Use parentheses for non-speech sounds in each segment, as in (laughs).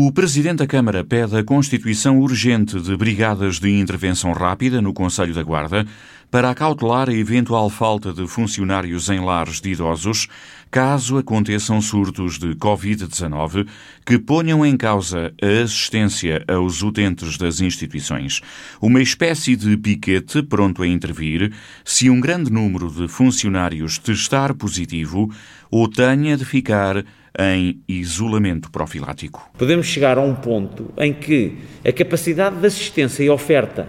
O Presidente da Câmara pede a constituição urgente de brigadas de intervenção rápida no Conselho da Guarda para acautelar a eventual falta de funcionários em lares de idosos caso aconteçam surtos de Covid-19 que ponham em causa a assistência aos utentes das instituições. Uma espécie de piquete pronto a intervir se um grande número de funcionários testar positivo ou tenha de ficar em isolamento profilático. Podemos chegar a um ponto em que a capacidade de assistência e oferta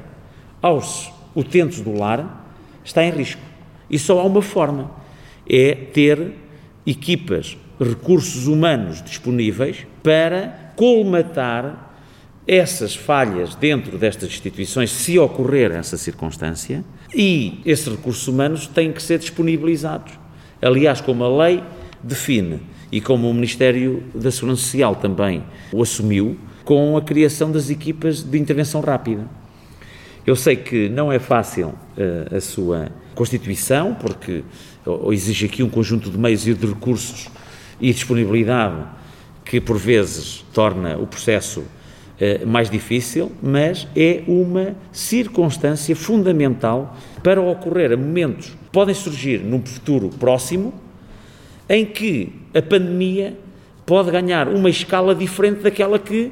aos utentes do lar está em risco. E só há uma forma: é ter equipas, recursos humanos disponíveis para colmatar essas falhas dentro destas instituições, se ocorrer essa circunstância, e esses recursos humanos têm que ser disponibilizados. Aliás, como a lei define e como o Ministério da Segurança Social também o assumiu, com a criação das equipas de intervenção rápida. Eu sei que não é fácil uh, a sua constituição, porque exige aqui um conjunto de meios e de recursos e disponibilidade que, por vezes, torna o processo uh, mais difícil, mas é uma circunstância fundamental para ocorrer a momentos que podem surgir num futuro próximo em que a pandemia pode ganhar uma escala diferente daquela que,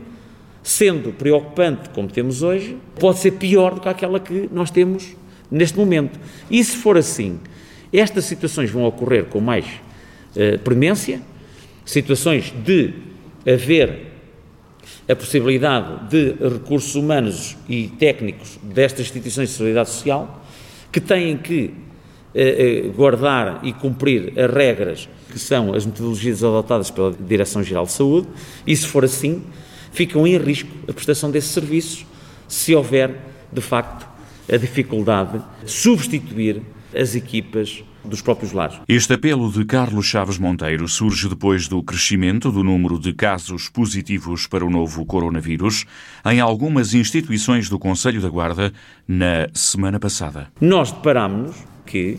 sendo preocupante como temos hoje, pode ser pior do que aquela que nós temos neste momento. E se for assim, estas situações vão ocorrer com mais uh, premência, situações de haver a possibilidade de recursos humanos e técnicos destas instituições de solidariedade social que têm que uh, guardar e cumprir as regras que são as metodologias adotadas pela Direção-Geral de Saúde, e se for assim, ficam em risco a prestação desses serviços se houver, de facto, a dificuldade de substituir as equipas dos próprios lares. Este apelo de Carlos Chaves Monteiro surge depois do crescimento do número de casos positivos para o novo coronavírus em algumas instituições do Conselho da Guarda na semana passada. Nós deparámos que,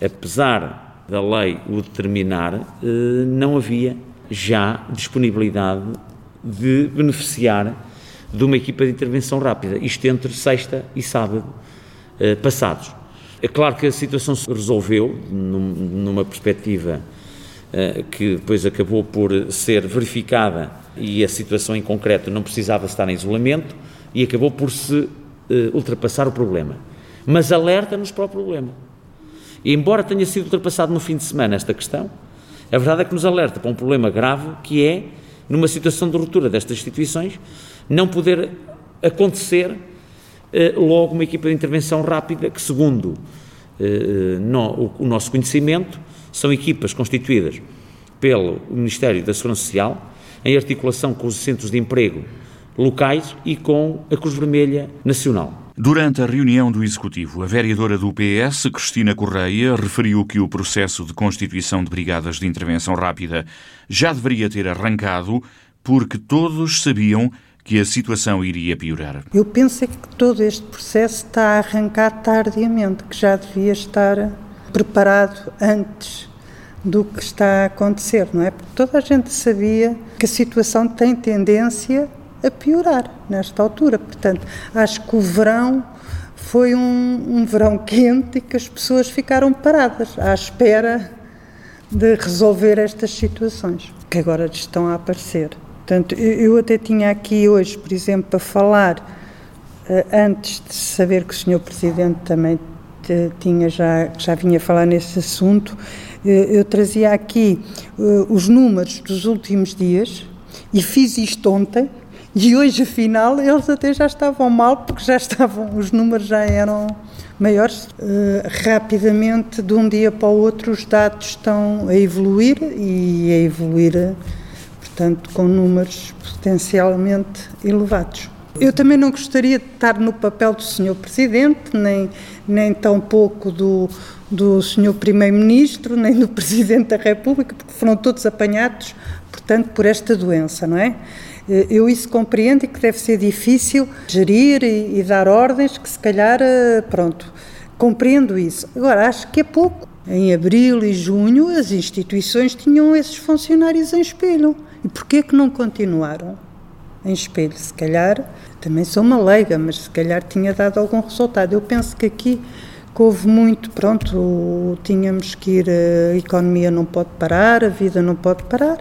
apesar da lei o determinar, eh, não havia já disponibilidade de beneficiar de uma equipa de intervenção rápida, isto entre sexta e sábado eh, passados. É claro que a situação se resolveu numa perspectiva eh, que depois acabou por ser verificada e a situação em concreto não precisava estar em isolamento e acabou por se ultrapassar o problema. Mas alerta-nos para o problema e embora tenha sido ultrapassado no fim de semana esta questão, a verdade é que nos alerta para um problema grave que é, numa situação de ruptura destas instituições, não poder acontecer eh, logo uma equipa de intervenção rápida que, segundo eh, no, o, o nosso conhecimento, são equipas constituídas pelo Ministério da Segurança Social, em articulação com os centros de emprego locais e com a Cruz Vermelha Nacional. Durante a reunião do Executivo, a vereadora do PS, Cristina Correia, referiu que o processo de constituição de brigadas de intervenção rápida já deveria ter arrancado porque todos sabiam que a situação iria piorar. Eu penso é que todo este processo está a arrancar tardiamente, que já devia estar preparado antes do que está a acontecer, não é? Porque toda a gente sabia que a situação tem tendência a piorar nesta altura. Portanto, acho que o verão foi um, um verão quente e que as pessoas ficaram paradas à espera de resolver estas situações que agora estão a aparecer. Portanto, eu até tinha aqui hoje, por exemplo, para falar, eh, antes de saber que o Sr. Presidente também tinha já, já vinha falar nesse assunto, eh, eu trazia aqui eh, os números dos últimos dias e fiz isto ontem, e hoje, afinal, eles até já estavam mal, porque já estavam, os números já eram maiores. Uh, rapidamente, de um dia para o outro, os dados estão a evoluir e a evoluir, portanto, com números potencialmente elevados. Eu também não gostaria de estar no papel do Sr. Presidente, nem, nem tão pouco do, do Sr. Primeiro-Ministro, nem do (laughs) Presidente da República, porque foram todos apanhados, portanto, por esta doença, não é? Eh, eu isso compreendo e que deve ser difícil gerir e, e dar ordens, que se calhar, eh, pronto, compreendo isso. Agora, acho que é pouco. Em abril e junho, as instituições tinham esses funcionários em espelho. E porquê que não continuaram? em espelho. Se calhar, também sou uma leiga, mas se calhar tinha dado algum resultado. Eu penso que aqui que houve muito, pronto, tínhamos que ir, a economia não pode parar, a vida não pode parar,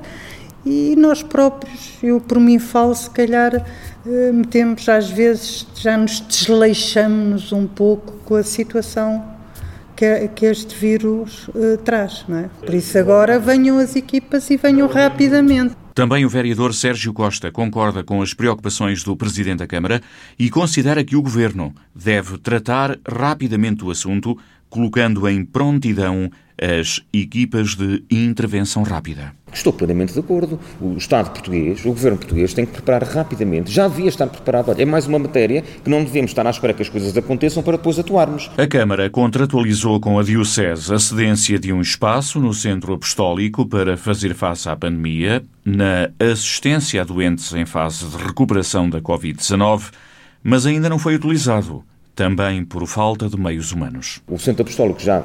e nós próprios, eu por mim falo, se calhar eh, metemos às vezes, já nos desleixamos um pouco com a situação que, que este vírus uh, traz, não é? Por isso agora venham as equipas e venham rapidamente. Também o vereador Sérgio Costa concorda com as preocupações do Presidente da Câmara e considera que o Governo deve tratar rapidamente o assunto, colocando em prontidão as equipas de intervenção rápida. Estou plenamente de acordo. O Estado português, o governo português, tem que preparar rapidamente. Já devia estar preparado. É mais uma matéria que não devemos estar à espera que as coisas aconteçam para depois atuarmos. A Câmara contratualizou com a Diocese a cedência de um espaço no Centro Apostólico para fazer face à pandemia, na assistência a doentes em fase de recuperação da Covid-19, mas ainda não foi utilizado também por falta de meios humanos. O Centro Apostólico já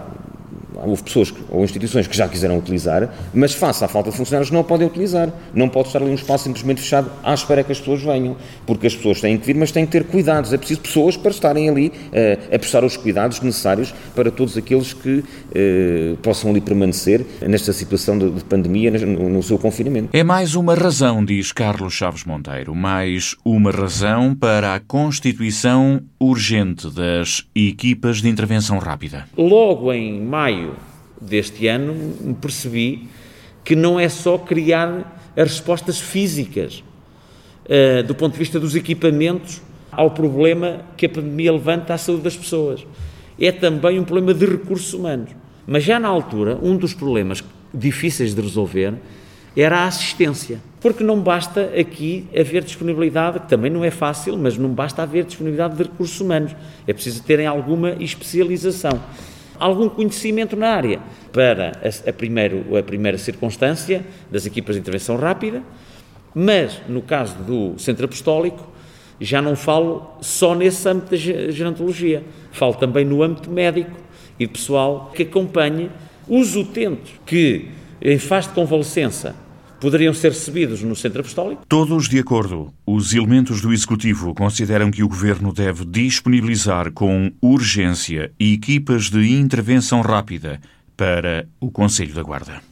houve pessoas ou instituições que já quiseram utilizar, mas face à falta de funcionários não podem utilizar. Não pode estar ali um espaço simplesmente fechado à espera que as pessoas venham, porque as pessoas têm que vir, mas têm que ter cuidados. É preciso pessoas para estarem ali uh, a prestar os cuidados necessários para todos aqueles que uh, possam ali permanecer nesta situação de, de pandemia, no, no seu confinamento. É mais uma razão, diz Carlos Chaves Monteiro, mais uma razão para a constituição urgente das equipas de intervenção rápida. Logo em maio deste ano, percebi que não é só criar as respostas físicas, uh, do ponto de vista dos equipamentos, ao problema que a pandemia levanta à saúde das pessoas. É também um problema de recursos humanos. Mas já na altura, um dos problemas difíceis de resolver era a assistência. Porque não basta aqui haver disponibilidade, que também não é fácil, mas não basta haver disponibilidade de recursos humanos. É preciso terem alguma especialização algum conhecimento na área para a, a, primeiro, a primeira circunstância das equipas de intervenção rápida, mas no caso do Centro Apostólico, já não falo só nesse âmbito da gerontologia, falo também no âmbito médico e pessoal que acompanhe os utentes que, em fase de convalescença, poderiam ser recebidos no Centro Apostólico? Todos de acordo. Os elementos do Executivo consideram que o Governo deve disponibilizar com urgência equipas de intervenção rápida para o Conselho da Guarda.